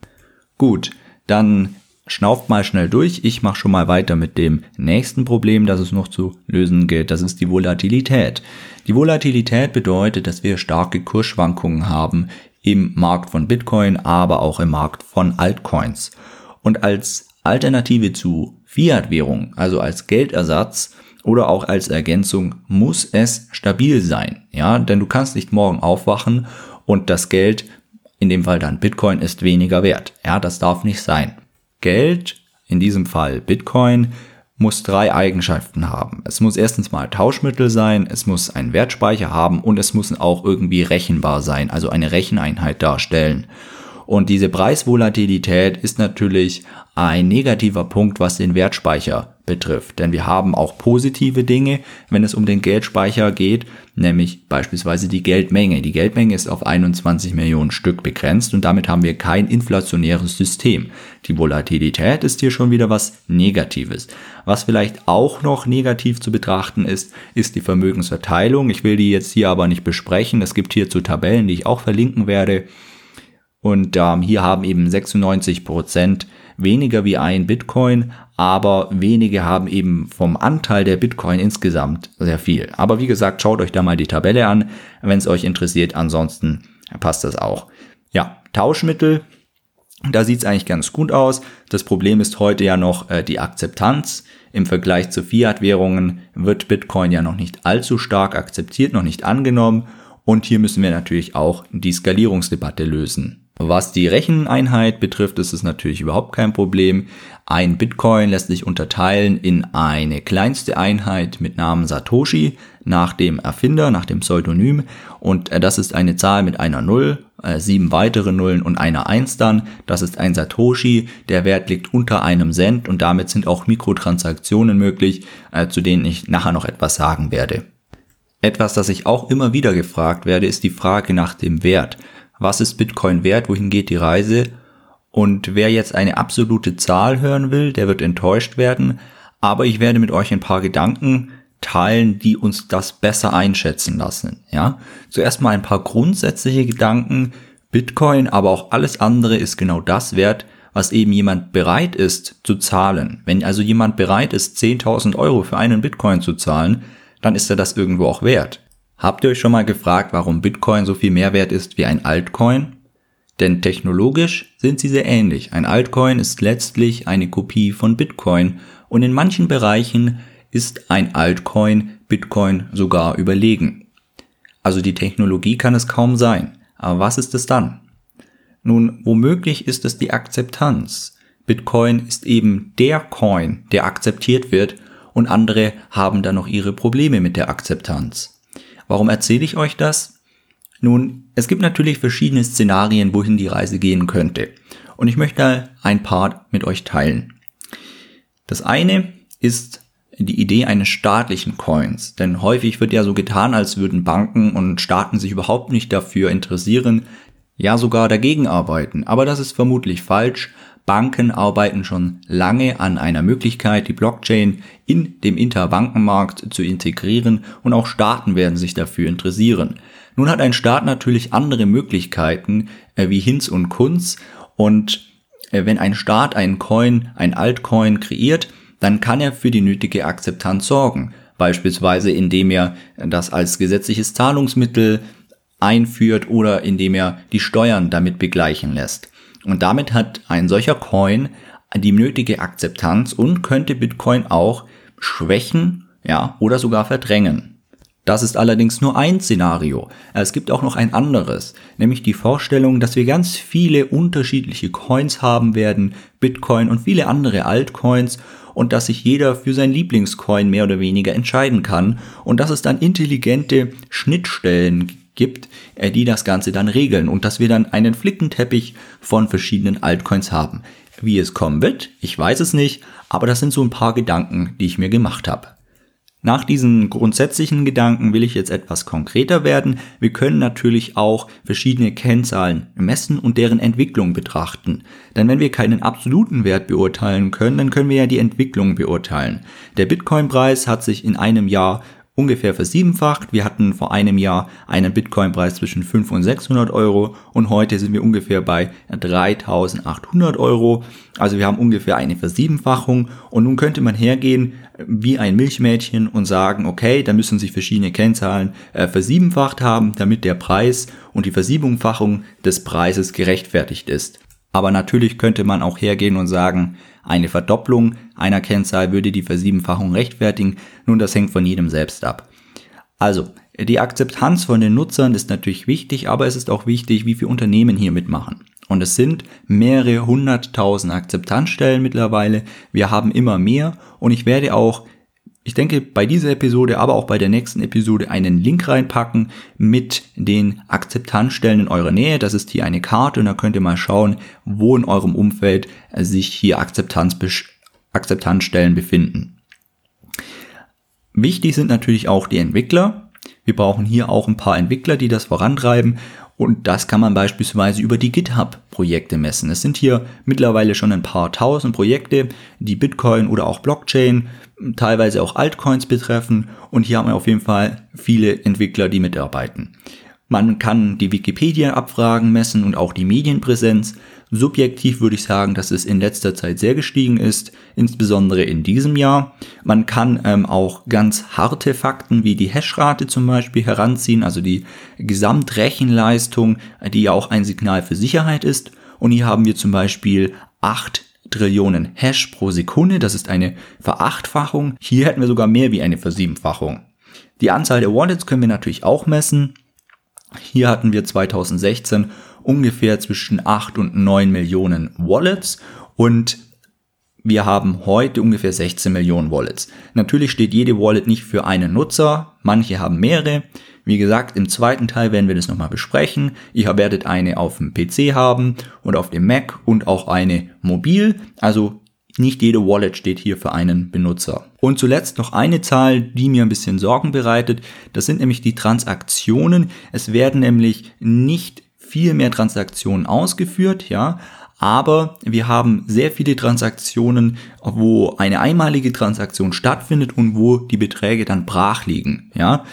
Gut, dann schnauft mal schnell durch. Ich mache schon mal weiter mit dem nächsten Problem, das es noch zu lösen gilt. Das ist die Volatilität. Die Volatilität bedeutet, dass wir starke Kursschwankungen haben im Markt von Bitcoin, aber auch im Markt von Altcoins. Und als Alternative zu Fiat-Währung, also als Geldersatz oder auch als Ergänzung, muss es stabil sein. Ja, denn du kannst nicht morgen aufwachen und das Geld, in dem Fall dann Bitcoin, ist weniger wert. Ja, das darf nicht sein. Geld, in diesem Fall Bitcoin, muss drei Eigenschaften haben. Es muss erstens mal Tauschmittel sein, es muss einen Wertspeicher haben und es muss auch irgendwie rechenbar sein, also eine Recheneinheit darstellen. Und diese Preisvolatilität ist natürlich ein negativer Punkt, was den Wertspeicher betrifft. Denn wir haben auch positive Dinge, wenn es um den Geldspeicher geht, nämlich beispielsweise die Geldmenge. Die Geldmenge ist auf 21 Millionen Stück begrenzt und damit haben wir kein inflationäres System. Die Volatilität ist hier schon wieder was Negatives. Was vielleicht auch noch negativ zu betrachten ist, ist die Vermögensverteilung. Ich will die jetzt hier aber nicht besprechen. Es gibt hierzu Tabellen, die ich auch verlinken werde. Und ähm, hier haben eben 96 Prozent weniger wie ein Bitcoin, aber wenige haben eben vom Anteil der Bitcoin insgesamt sehr viel. Aber wie gesagt, schaut euch da mal die Tabelle an, wenn es euch interessiert. Ansonsten passt das auch. Ja, Tauschmittel, da sieht es eigentlich ganz gut aus. Das Problem ist heute ja noch äh, die Akzeptanz. Im Vergleich zu Fiat-Währungen wird Bitcoin ja noch nicht allzu stark akzeptiert, noch nicht angenommen. Und hier müssen wir natürlich auch die Skalierungsdebatte lösen. Was die Recheneinheit betrifft, ist es natürlich überhaupt kein Problem. Ein Bitcoin lässt sich unterteilen in eine kleinste Einheit mit Namen Satoshi nach dem Erfinder, nach dem Pseudonym. Und äh, das ist eine Zahl mit einer Null, äh, sieben weitere Nullen und einer Eins dann. Das ist ein Satoshi. Der Wert liegt unter einem Cent und damit sind auch Mikrotransaktionen möglich, äh, zu denen ich nachher noch etwas sagen werde. Etwas, das ich auch immer wieder gefragt werde, ist die Frage nach dem Wert was ist Bitcoin wert, wohin geht die Reise. Und wer jetzt eine absolute Zahl hören will, der wird enttäuscht werden. Aber ich werde mit euch ein paar Gedanken teilen, die uns das besser einschätzen lassen. Ja, zuerst mal ein paar grundsätzliche Gedanken. Bitcoin, aber auch alles andere ist genau das wert, was eben jemand bereit ist zu zahlen. Wenn also jemand bereit ist, 10.000 Euro für einen Bitcoin zu zahlen, dann ist er das irgendwo auch wert. Habt ihr euch schon mal gefragt, warum Bitcoin so viel mehr wert ist wie ein Altcoin? Denn technologisch sind sie sehr ähnlich. Ein Altcoin ist letztlich eine Kopie von Bitcoin und in manchen Bereichen ist ein Altcoin Bitcoin sogar überlegen. Also die Technologie kann es kaum sein. Aber was ist es dann? Nun, womöglich ist es die Akzeptanz. Bitcoin ist eben der Coin, der akzeptiert wird und andere haben da noch ihre Probleme mit der Akzeptanz. Warum erzähle ich euch das? Nun, es gibt natürlich verschiedene Szenarien, wohin die Reise gehen könnte. Und ich möchte ein paar mit euch teilen. Das eine ist die Idee eines staatlichen Coins. Denn häufig wird ja so getan, als würden Banken und Staaten sich überhaupt nicht dafür interessieren, ja sogar dagegen arbeiten. Aber das ist vermutlich falsch. Banken arbeiten schon lange an einer Möglichkeit, die Blockchain in dem Interbankenmarkt zu integrieren und auch Staaten werden sich dafür interessieren. Nun hat ein Staat natürlich andere Möglichkeiten äh, wie Hinz und Kunz und äh, wenn ein Staat einen Coin, ein Altcoin kreiert, dann kann er für die nötige Akzeptanz sorgen. Beispielsweise indem er das als gesetzliches Zahlungsmittel einführt oder indem er die Steuern damit begleichen lässt. Und damit hat ein solcher Coin die nötige Akzeptanz und könnte Bitcoin auch schwächen, ja, oder sogar verdrängen. Das ist allerdings nur ein Szenario. Es gibt auch noch ein anderes, nämlich die Vorstellung, dass wir ganz viele unterschiedliche Coins haben werden, Bitcoin und viele andere Altcoins und dass sich jeder für sein Lieblingscoin mehr oder weniger entscheiden kann und dass es dann intelligente Schnittstellen gibt, äh, die das Ganze dann regeln und dass wir dann einen Flickenteppich von verschiedenen Altcoins haben. Wie es kommen wird, ich weiß es nicht, aber das sind so ein paar Gedanken, die ich mir gemacht habe. Nach diesen grundsätzlichen Gedanken will ich jetzt etwas konkreter werden. Wir können natürlich auch verschiedene Kennzahlen messen und deren Entwicklung betrachten. Denn wenn wir keinen absoluten Wert beurteilen können, dann können wir ja die Entwicklung beurteilen. Der Bitcoin-Preis hat sich in einem Jahr ungefähr versiebenfacht. Wir hatten vor einem Jahr einen Bitcoin-Preis zwischen 500 und 600 Euro und heute sind wir ungefähr bei 3800 Euro. Also wir haben ungefähr eine Versiebenfachung und nun könnte man hergehen wie ein Milchmädchen und sagen, okay, da müssen sich verschiedene Kennzahlen äh, versiebenfacht haben, damit der Preis und die Versiebenfachung des Preises gerechtfertigt ist. Aber natürlich könnte man auch hergehen und sagen, eine Verdopplung einer Kennzahl würde die Versiebenfachung rechtfertigen. Nun, das hängt von jedem selbst ab. Also, die Akzeptanz von den Nutzern ist natürlich wichtig, aber es ist auch wichtig, wie viele Unternehmen hier mitmachen. Und es sind mehrere hunderttausend Akzeptanzstellen mittlerweile. Wir haben immer mehr und ich werde auch ich denke, bei dieser Episode, aber auch bei der nächsten Episode einen Link reinpacken mit den Akzeptanzstellen in eurer Nähe. Das ist hier eine Karte und da könnt ihr mal schauen, wo in eurem Umfeld sich hier Akzeptanz, Akzeptanzstellen befinden. Wichtig sind natürlich auch die Entwickler. Wir brauchen hier auch ein paar Entwickler, die das vorantreiben und das kann man beispielsweise über die GitHub-Projekte messen. Es sind hier mittlerweile schon ein paar tausend Projekte, die Bitcoin oder auch Blockchain, teilweise auch Altcoins betreffen. Und hier haben wir auf jeden Fall viele Entwickler, die mitarbeiten. Man kann die Wikipedia-Abfragen messen und auch die Medienpräsenz. Subjektiv würde ich sagen, dass es in letzter Zeit sehr gestiegen ist, insbesondere in diesem Jahr. Man kann ähm, auch ganz harte Fakten wie die Hashrate zum Beispiel heranziehen, also die Gesamtrechenleistung, die ja auch ein Signal für Sicherheit ist. Und hier haben wir zum Beispiel 8 Trillionen Hash pro Sekunde. Das ist eine Verachtfachung. Hier hätten wir sogar mehr wie eine Versiebenfachung. Die Anzahl der Wallets können wir natürlich auch messen. Hier hatten wir 2016 ungefähr zwischen 8 und 9 Millionen Wallets und wir haben heute ungefähr 16 Millionen Wallets. Natürlich steht jede Wallet nicht für einen Nutzer, manche haben mehrere. Wie gesagt, im zweiten Teil werden wir das nochmal besprechen. Ihr werdet eine auf dem PC haben und auf dem Mac und auch eine mobil. Also nicht jede Wallet steht hier für einen Benutzer. Und zuletzt noch eine Zahl, die mir ein bisschen Sorgen bereitet. Das sind nämlich die Transaktionen. Es werden nämlich nicht viel mehr Transaktionen ausgeführt, ja, aber wir haben sehr viele Transaktionen, wo eine einmalige Transaktion stattfindet und wo die Beträge dann brach liegen, ja.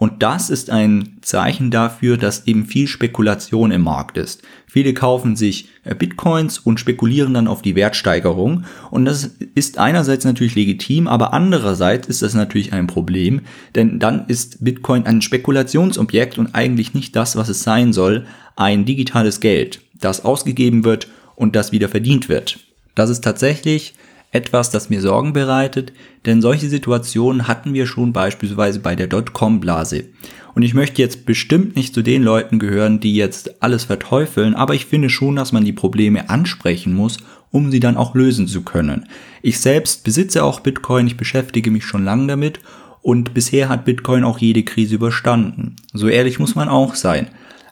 Und das ist ein Zeichen dafür, dass eben viel Spekulation im Markt ist. Viele kaufen sich äh, Bitcoins und spekulieren dann auf die Wertsteigerung. Und das ist einerseits natürlich legitim, aber andererseits ist das natürlich ein Problem, denn dann ist Bitcoin ein Spekulationsobjekt und eigentlich nicht das, was es sein soll, ein digitales Geld, das ausgegeben wird und das wieder verdient wird. Das ist tatsächlich etwas, das mir Sorgen bereitet, denn solche Situationen hatten wir schon beispielsweise bei der Dotcom-Blase. Und ich möchte jetzt bestimmt nicht zu den Leuten gehören, die jetzt alles verteufeln, aber ich finde schon, dass man die Probleme ansprechen muss, um sie dann auch lösen zu können. Ich selbst besitze auch Bitcoin, ich beschäftige mich schon lange damit und bisher hat Bitcoin auch jede Krise überstanden. So ehrlich muss man auch sein.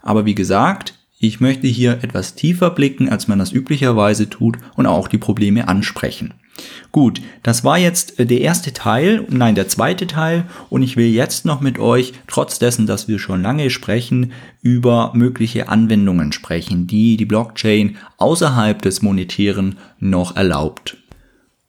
Aber wie gesagt, ich möchte hier etwas tiefer blicken, als man das üblicherweise tut und auch die Probleme ansprechen. Gut, das war jetzt äh, der erste Teil, nein, der zweite Teil und ich will jetzt noch mit euch, trotz dessen, dass wir schon lange sprechen, über mögliche Anwendungen sprechen, die die Blockchain außerhalb des Monetären noch erlaubt.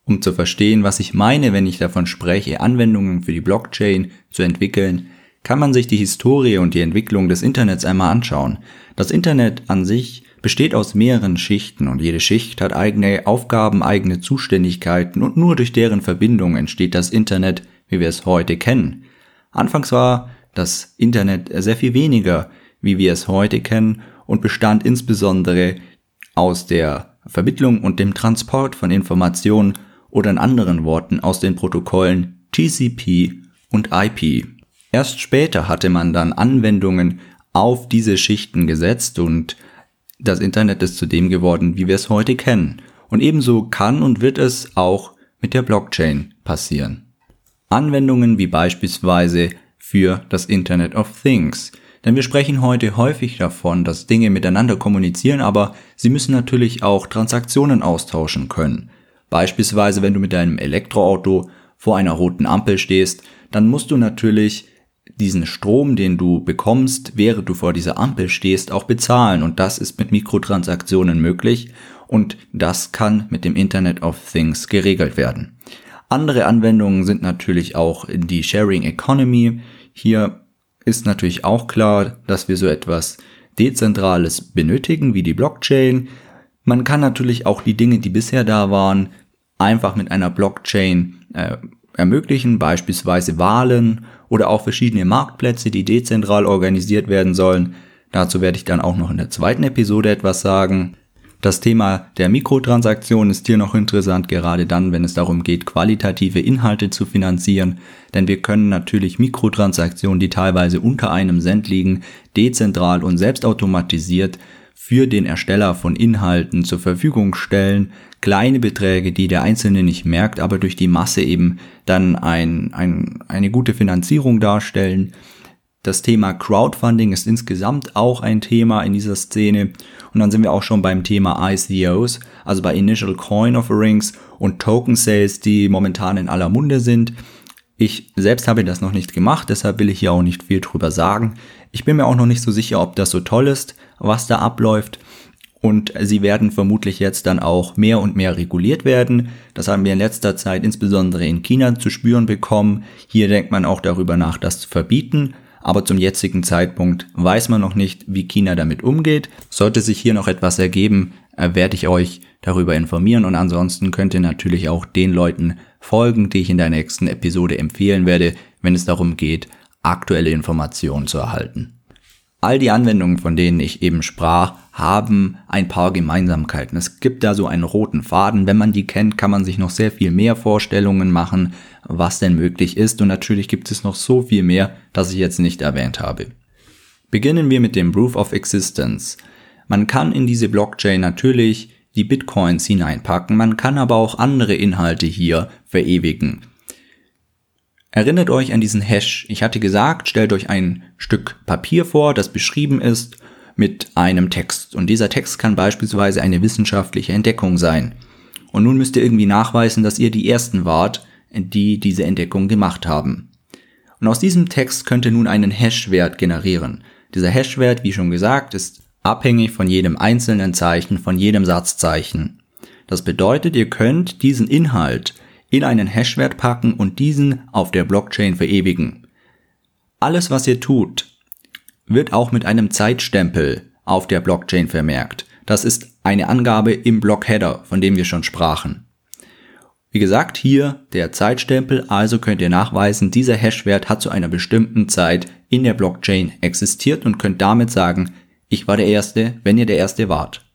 Um zu verstehen, was ich meine, wenn ich davon spreche, Anwendungen für die Blockchain zu entwickeln, kann man sich die Historie und die Entwicklung des Internets einmal anschauen. Das Internet an sich besteht aus mehreren Schichten und jede Schicht hat eigene Aufgaben, eigene Zuständigkeiten und nur durch deren Verbindung entsteht das Internet, wie wir es heute kennen. Anfangs war das Internet sehr viel weniger, wie wir es heute kennen und bestand insbesondere aus der Vermittlung und dem Transport von Informationen oder in anderen Worten aus den Protokollen TCP und IP. Erst später hatte man dann Anwendungen auf diese Schichten gesetzt und das Internet ist zu dem geworden, wie wir es heute kennen. Und ebenso kann und wird es auch mit der Blockchain passieren. Anwendungen wie beispielsweise für das Internet of Things. Denn wir sprechen heute häufig davon, dass Dinge miteinander kommunizieren, aber sie müssen natürlich auch Transaktionen austauschen können. Beispielsweise, wenn du mit deinem Elektroauto vor einer roten Ampel stehst, dann musst du natürlich diesen Strom, den du bekommst, während du vor dieser Ampel stehst, auch bezahlen. Und das ist mit Mikrotransaktionen möglich und das kann mit dem Internet of Things geregelt werden. Andere Anwendungen sind natürlich auch die Sharing Economy. Hier ist natürlich auch klar, dass wir so etwas Dezentrales benötigen, wie die Blockchain. Man kann natürlich auch die Dinge, die bisher da waren, einfach mit einer Blockchain äh, ermöglichen, beispielsweise Wahlen oder auch verschiedene Marktplätze, die dezentral organisiert werden sollen. Dazu werde ich dann auch noch in der zweiten Episode etwas sagen. Das Thema der Mikrotransaktion ist hier noch interessant, gerade dann, wenn es darum geht, qualitative Inhalte zu finanzieren, denn wir können natürlich Mikrotransaktionen, die teilweise unter einem Cent liegen, dezentral und selbstautomatisiert für den Ersteller von Inhalten zur Verfügung stellen, kleine Beträge, die der Einzelne nicht merkt, aber durch die Masse eben dann ein, ein, eine gute Finanzierung darstellen. Das Thema Crowdfunding ist insgesamt auch ein Thema in dieser Szene. Und dann sind wir auch schon beim Thema ICOs, also bei Initial Coin Offerings und Token Sales, die momentan in aller Munde sind. Ich selbst habe das noch nicht gemacht, deshalb will ich hier auch nicht viel drüber sagen. Ich bin mir auch noch nicht so sicher, ob das so toll ist, was da abläuft und sie werden vermutlich jetzt dann auch mehr und mehr reguliert werden. Das haben wir in letzter Zeit insbesondere in China zu spüren bekommen. Hier denkt man auch darüber nach, das zu verbieten. aber zum jetzigen Zeitpunkt weiß man noch nicht, wie China damit umgeht. Sollte sich hier noch etwas ergeben, äh, werde ich euch darüber informieren und ansonsten könnt ihr natürlich auch den Leuten folgen, die ich in der nächsten Episode empfehlen werde, wenn es darum geht, aktuelle Informationen zu erhalten. All die Anwendungen, von denen ich eben sprach, haben ein paar Gemeinsamkeiten. Es gibt da so einen roten Faden. Wenn man die kennt, kann man sich noch sehr viel mehr Vorstellungen machen, was denn möglich ist. Und natürlich gibt es noch so viel mehr, das ich jetzt nicht erwähnt habe. Beginnen wir mit dem Proof of Existence. Man kann in diese Blockchain natürlich die Bitcoins hineinpacken, man kann aber auch andere Inhalte hier verewigen. Erinnert euch an diesen Hash. Ich hatte gesagt, stellt euch ein Stück Papier vor, das beschrieben ist mit einem Text. Und dieser Text kann beispielsweise eine wissenschaftliche Entdeckung sein. Und nun müsst ihr irgendwie nachweisen, dass ihr die Ersten wart, die diese Entdeckung gemacht haben. Und aus diesem Text könnt ihr nun einen Hash-Wert generieren. Dieser Hash-Wert, wie schon gesagt, ist abhängig von jedem einzelnen Zeichen, von jedem Satzzeichen. Das bedeutet, ihr könnt diesen Inhalt in einen Hashwert packen und diesen auf der Blockchain verewigen. Alles, was ihr tut, wird auch mit einem Zeitstempel auf der Blockchain vermerkt. Das ist eine Angabe im Blockheader, von dem wir schon sprachen. Wie gesagt, hier der Zeitstempel, also könnt ihr nachweisen, dieser Hashwert hat zu einer bestimmten Zeit in der Blockchain existiert und könnt damit sagen, ich war der Erste, wenn ihr der Erste wart.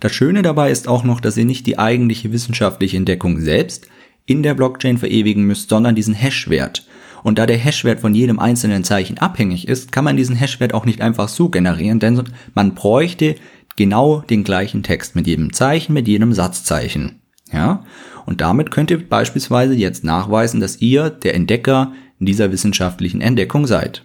Das Schöne dabei ist auch noch, dass ihr nicht die eigentliche wissenschaftliche Entdeckung selbst, in der Blockchain verewigen müsst, sondern diesen Hashwert. Und da der Hashwert von jedem einzelnen Zeichen abhängig ist, kann man diesen Hashwert auch nicht einfach so generieren, denn man bräuchte genau den gleichen Text mit jedem Zeichen, mit jedem Satzzeichen. Ja? Und damit könnt ihr beispielsweise jetzt nachweisen, dass ihr der Entdecker dieser wissenschaftlichen Entdeckung seid.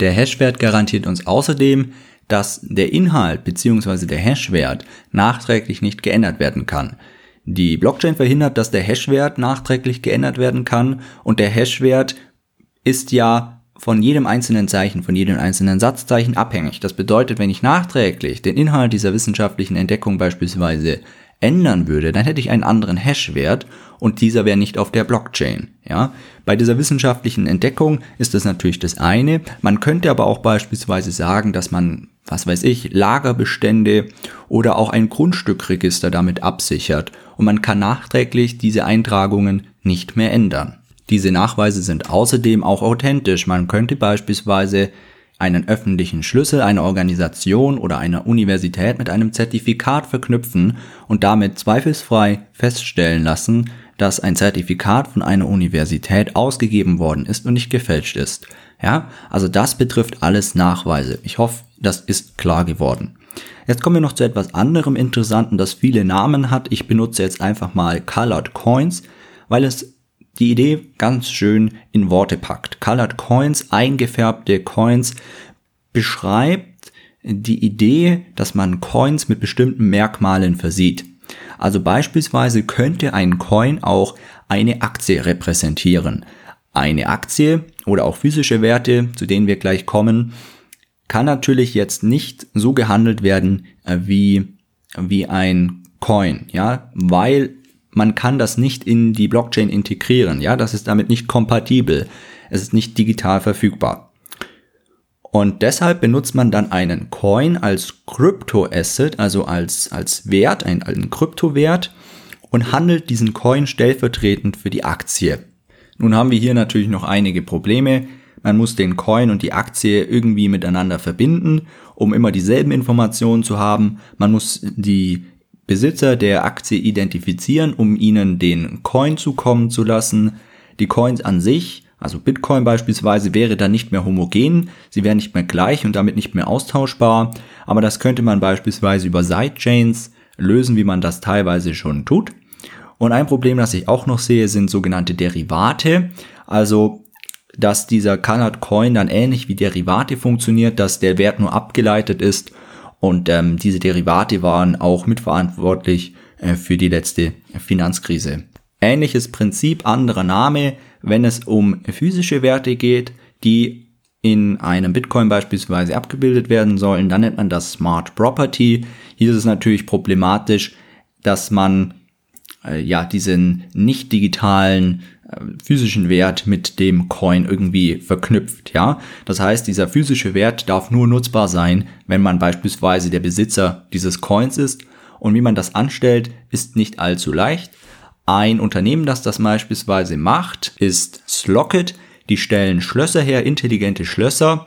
Der Hashwert garantiert uns außerdem, dass der Inhalt bzw. der Hashwert nachträglich nicht geändert werden kann. Die Blockchain verhindert, dass der Hashwert nachträglich geändert werden kann und der Hashwert ist ja von jedem einzelnen Zeichen, von jedem einzelnen Satzzeichen abhängig. Das bedeutet, wenn ich nachträglich den Inhalt dieser wissenschaftlichen Entdeckung beispielsweise ändern würde, dann hätte ich einen anderen Hashwert und dieser wäre nicht auf der Blockchain. Ja, bei dieser wissenschaftlichen Entdeckung ist das natürlich das eine. Man könnte aber auch beispielsweise sagen, dass man, was weiß ich, Lagerbestände oder auch ein Grundstückregister damit absichert und man kann nachträglich diese Eintragungen nicht mehr ändern. Diese Nachweise sind außerdem auch authentisch. Man könnte beispielsweise einen öffentlichen Schlüssel einer Organisation oder einer Universität mit einem Zertifikat verknüpfen und damit zweifelsfrei feststellen lassen, dass ein Zertifikat von einer Universität ausgegeben worden ist und nicht gefälscht ist. Ja, also das betrifft alles Nachweise. Ich hoffe, das ist klar geworden. Jetzt kommen wir noch zu etwas anderem Interessanten, das viele Namen hat. Ich benutze jetzt einfach mal Colored Coins, weil es die Idee ganz schön in Worte packt. Colored Coins, eingefärbte Coins, beschreibt die Idee, dass man Coins mit bestimmten Merkmalen versieht. Also beispielsweise könnte ein Coin auch eine Aktie repräsentieren. Eine Aktie oder auch physische Werte, zu denen wir gleich kommen, kann natürlich jetzt nicht so gehandelt werden äh, wie, wie ein Coin, ja, weil man kann das nicht in die Blockchain integrieren, ja, das ist damit nicht kompatibel. Es ist nicht digital verfügbar. Und deshalb benutzt man dann einen Coin als Crypto-Asset, also als, als Wert, einen, einen Kryptowert und handelt diesen Coin stellvertretend für die Aktie. Nun haben wir hier natürlich noch einige Probleme. Man muss den Coin und die Aktie irgendwie miteinander verbinden, um immer dieselben Informationen zu haben. Man muss die Besitzer der Aktie identifizieren, um ihnen den Coin zukommen zu lassen. Die Coins an sich, also Bitcoin beispielsweise, wäre dann nicht mehr homogen, sie wären nicht mehr gleich und damit nicht mehr austauschbar, aber das könnte man beispielsweise über Sidechains lösen, wie man das teilweise schon tut. Und ein Problem, das ich auch noch sehe, sind sogenannte Derivate. Also dass dieser Colored Coin dann ähnlich wie Derivate funktioniert, dass der Wert nur abgeleitet ist und ähm, diese Derivate waren auch mitverantwortlich äh, für die letzte Finanzkrise. Ähnliches Prinzip, anderer Name, wenn es um physische Werte geht, die in einem Bitcoin beispielsweise abgebildet werden sollen, dann nennt man das Smart Property. Hier ist es natürlich problematisch, dass man äh, ja diesen nicht digitalen physischen Wert mit dem Coin irgendwie verknüpft, ja. Das heißt, dieser physische Wert darf nur nutzbar sein, wenn man beispielsweise der Besitzer dieses Coins ist. Und wie man das anstellt, ist nicht allzu leicht. Ein Unternehmen, das das beispielsweise macht, ist Slocket. Die stellen Schlösser her, intelligente Schlösser.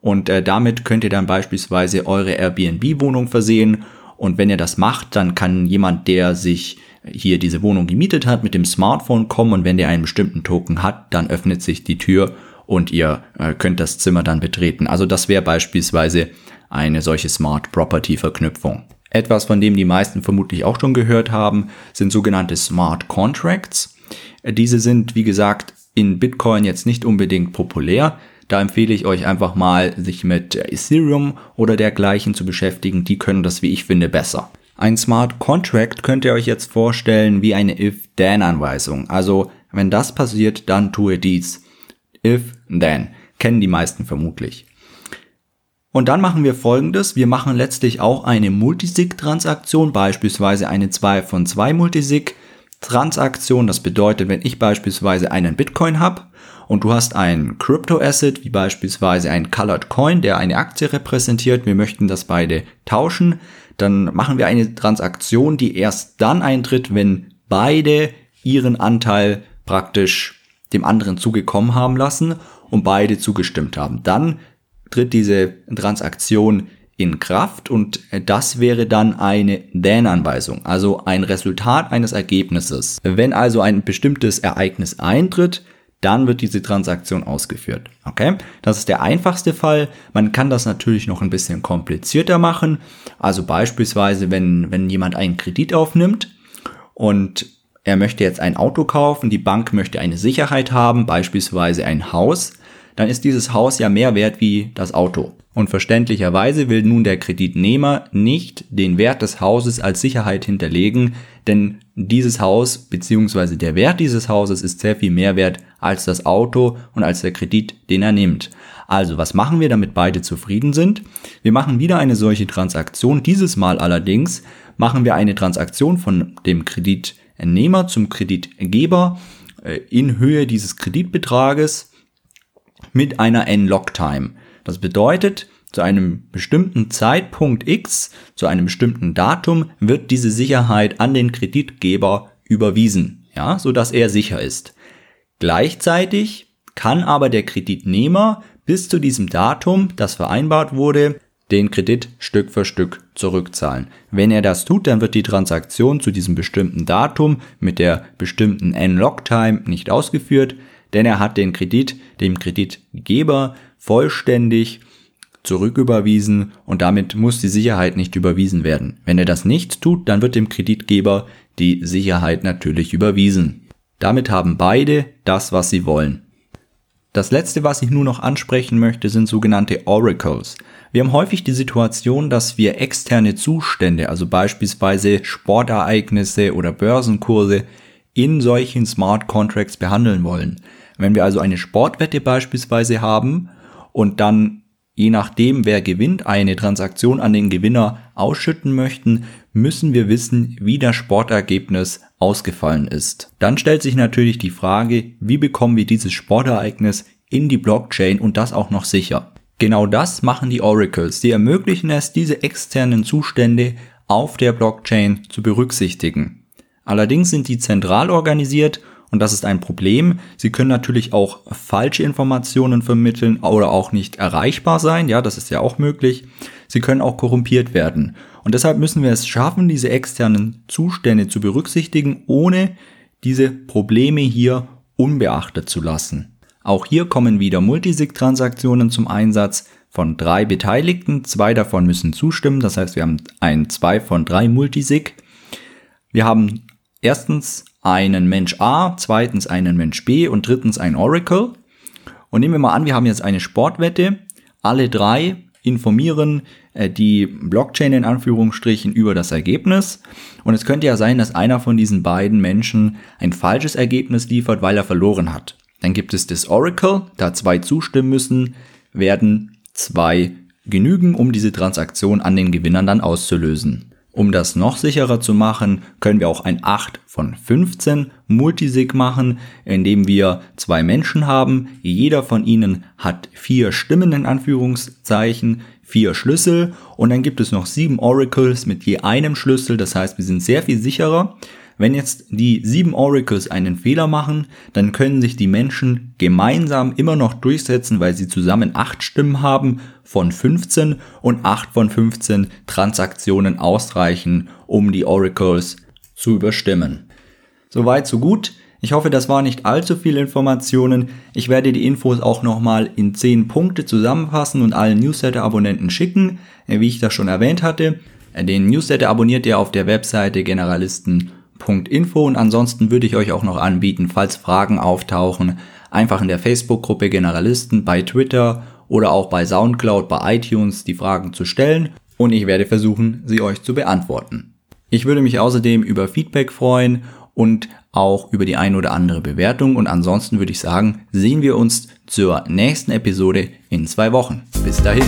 Und äh, damit könnt ihr dann beispielsweise eure Airbnb-Wohnung versehen. Und wenn ihr das macht, dann kann jemand, der sich hier diese Wohnung gemietet hat, mit dem Smartphone kommen und wenn der einen bestimmten Token hat, dann öffnet sich die Tür und ihr äh, könnt das Zimmer dann betreten. Also das wäre beispielsweise eine solche Smart Property Verknüpfung. Etwas, von dem die meisten vermutlich auch schon gehört haben, sind sogenannte Smart Contracts. Diese sind, wie gesagt, in Bitcoin jetzt nicht unbedingt populär. Da empfehle ich euch einfach mal, sich mit Ethereum oder dergleichen zu beschäftigen. Die können das, wie ich finde, besser. Ein Smart Contract könnt ihr euch jetzt vorstellen wie eine If-Then-Anweisung. Also, wenn das passiert, dann tue dies. If-Then. Kennen die meisten vermutlich. Und dann machen wir folgendes. Wir machen letztlich auch eine Multisig-Transaktion, beispielsweise eine 2 von 2 Multisig-Transaktion. Das bedeutet, wenn ich beispielsweise einen Bitcoin habe und du hast ein Crypto-Asset, wie beispielsweise ein Colored Coin, der eine Aktie repräsentiert, wir möchten das beide tauschen, dann machen wir eine Transaktion, die erst dann eintritt, wenn beide ihren Anteil praktisch dem anderen zugekommen haben lassen und beide zugestimmt haben. Dann tritt diese Transaktion in Kraft und das wäre dann eine Then-Anweisung, also ein Resultat eines Ergebnisses. Wenn also ein bestimmtes Ereignis eintritt, dann wird diese Transaktion ausgeführt. Okay? Das ist der einfachste Fall. Man kann das natürlich noch ein bisschen komplizierter machen. Also beispielsweise, wenn, wenn jemand einen Kredit aufnimmt und er möchte jetzt ein Auto kaufen, die Bank möchte eine Sicherheit haben, beispielsweise ein Haus, dann ist dieses Haus ja mehr wert wie das Auto. Und verständlicherweise will nun der Kreditnehmer nicht den Wert des Hauses als Sicherheit hinterlegen, denn dieses Haus bzw. der Wert dieses Hauses ist sehr viel mehr wert als das Auto und als der Kredit, den er nimmt. Also, was machen wir, damit beide zufrieden sind? Wir machen wieder eine solche Transaktion. Dieses Mal allerdings machen wir eine Transaktion von dem Kreditnehmer zum Kreditgeber äh, in Höhe dieses Kreditbetrages mit einer N-Log-Time. Das bedeutet, zu einem bestimmten Zeitpunkt X, zu einem bestimmten Datum wird diese Sicherheit an den Kreditgeber überwiesen, ja, so dass er sicher ist. Gleichzeitig kann aber der Kreditnehmer bis zu diesem Datum, das vereinbart wurde, den Kredit Stück für Stück zurückzahlen. Wenn er das tut, dann wird die Transaktion zu diesem bestimmten Datum mit der bestimmten N-Log-Time nicht ausgeführt, denn er hat den Kredit dem Kreditgeber vollständig zurücküberwiesen und damit muss die Sicherheit nicht überwiesen werden. Wenn er das nicht tut, dann wird dem Kreditgeber die Sicherheit natürlich überwiesen. Damit haben beide das, was sie wollen. Das letzte, was ich nur noch ansprechen möchte, sind sogenannte Oracles. Wir haben häufig die Situation, dass wir externe Zustände, also beispielsweise Sportereignisse oder Börsenkurse, in solchen Smart Contracts behandeln wollen. Wenn wir also eine Sportwette beispielsweise haben und dann je nachdem, wer gewinnt, eine Transaktion an den Gewinner ausschütten möchten, müssen wir wissen, wie das Sportergebnis ausgefallen ist. Dann stellt sich natürlich die Frage, wie bekommen wir dieses Sportereignis in die Blockchain und das auch noch sicher. Genau das machen die Oracles. Sie ermöglichen es, diese externen Zustände auf der Blockchain zu berücksichtigen. Allerdings sind die zentral organisiert und das ist ein Problem. Sie können natürlich auch falsche Informationen vermitteln oder auch nicht erreichbar sein. Ja, das ist ja auch möglich. Sie können auch korrumpiert werden. Und deshalb müssen wir es schaffen, diese externen Zustände zu berücksichtigen, ohne diese Probleme hier unbeachtet zu lassen. Auch hier kommen wieder Multisig-Transaktionen zum Einsatz von drei Beteiligten. Zwei davon müssen zustimmen. Das heißt, wir haben ein 2 von 3 Multisig. Wir haben erstens einen Mensch A, zweitens einen Mensch B und drittens ein Oracle. Und nehmen wir mal an, wir haben jetzt eine Sportwette. Alle drei informieren äh, die Blockchain in Anführungsstrichen über das Ergebnis. Und es könnte ja sein, dass einer von diesen beiden Menschen ein falsches Ergebnis liefert, weil er verloren hat. Dann gibt es das Oracle, da zwei zustimmen müssen, werden zwei genügen, um diese Transaktion an den Gewinnern dann auszulösen. Um das noch sicherer zu machen, können wir auch ein 8 von 15 Multisig machen, indem wir zwei Menschen haben. Jeder von ihnen hat vier Stimmen in Anführungszeichen, vier Schlüssel und dann gibt es noch sieben Oracles mit je einem Schlüssel. Das heißt, wir sind sehr viel sicherer. Wenn jetzt die sieben Oracles einen Fehler machen, dann können sich die Menschen gemeinsam immer noch durchsetzen, weil sie zusammen acht Stimmen haben von 15 und acht von 15 Transaktionen ausreichen, um die Oracles zu überstimmen. Soweit, so gut. Ich hoffe, das war nicht allzu viele Informationen. Ich werde die Infos auch nochmal in 10 Punkte zusammenfassen und allen Newsletter-Abonnenten schicken, wie ich das schon erwähnt hatte. Den Newsletter abonniert ihr auf der Webseite Generalisten Info und ansonsten würde ich euch auch noch anbieten, falls Fragen auftauchen, einfach in der Facebook-Gruppe Generalisten bei Twitter oder auch bei Soundcloud, bei iTunes die Fragen zu stellen und ich werde versuchen, sie euch zu beantworten. Ich würde mich außerdem über Feedback freuen und auch über die ein oder andere Bewertung und ansonsten würde ich sagen, sehen wir uns zur nächsten Episode in zwei Wochen. Bis dahin.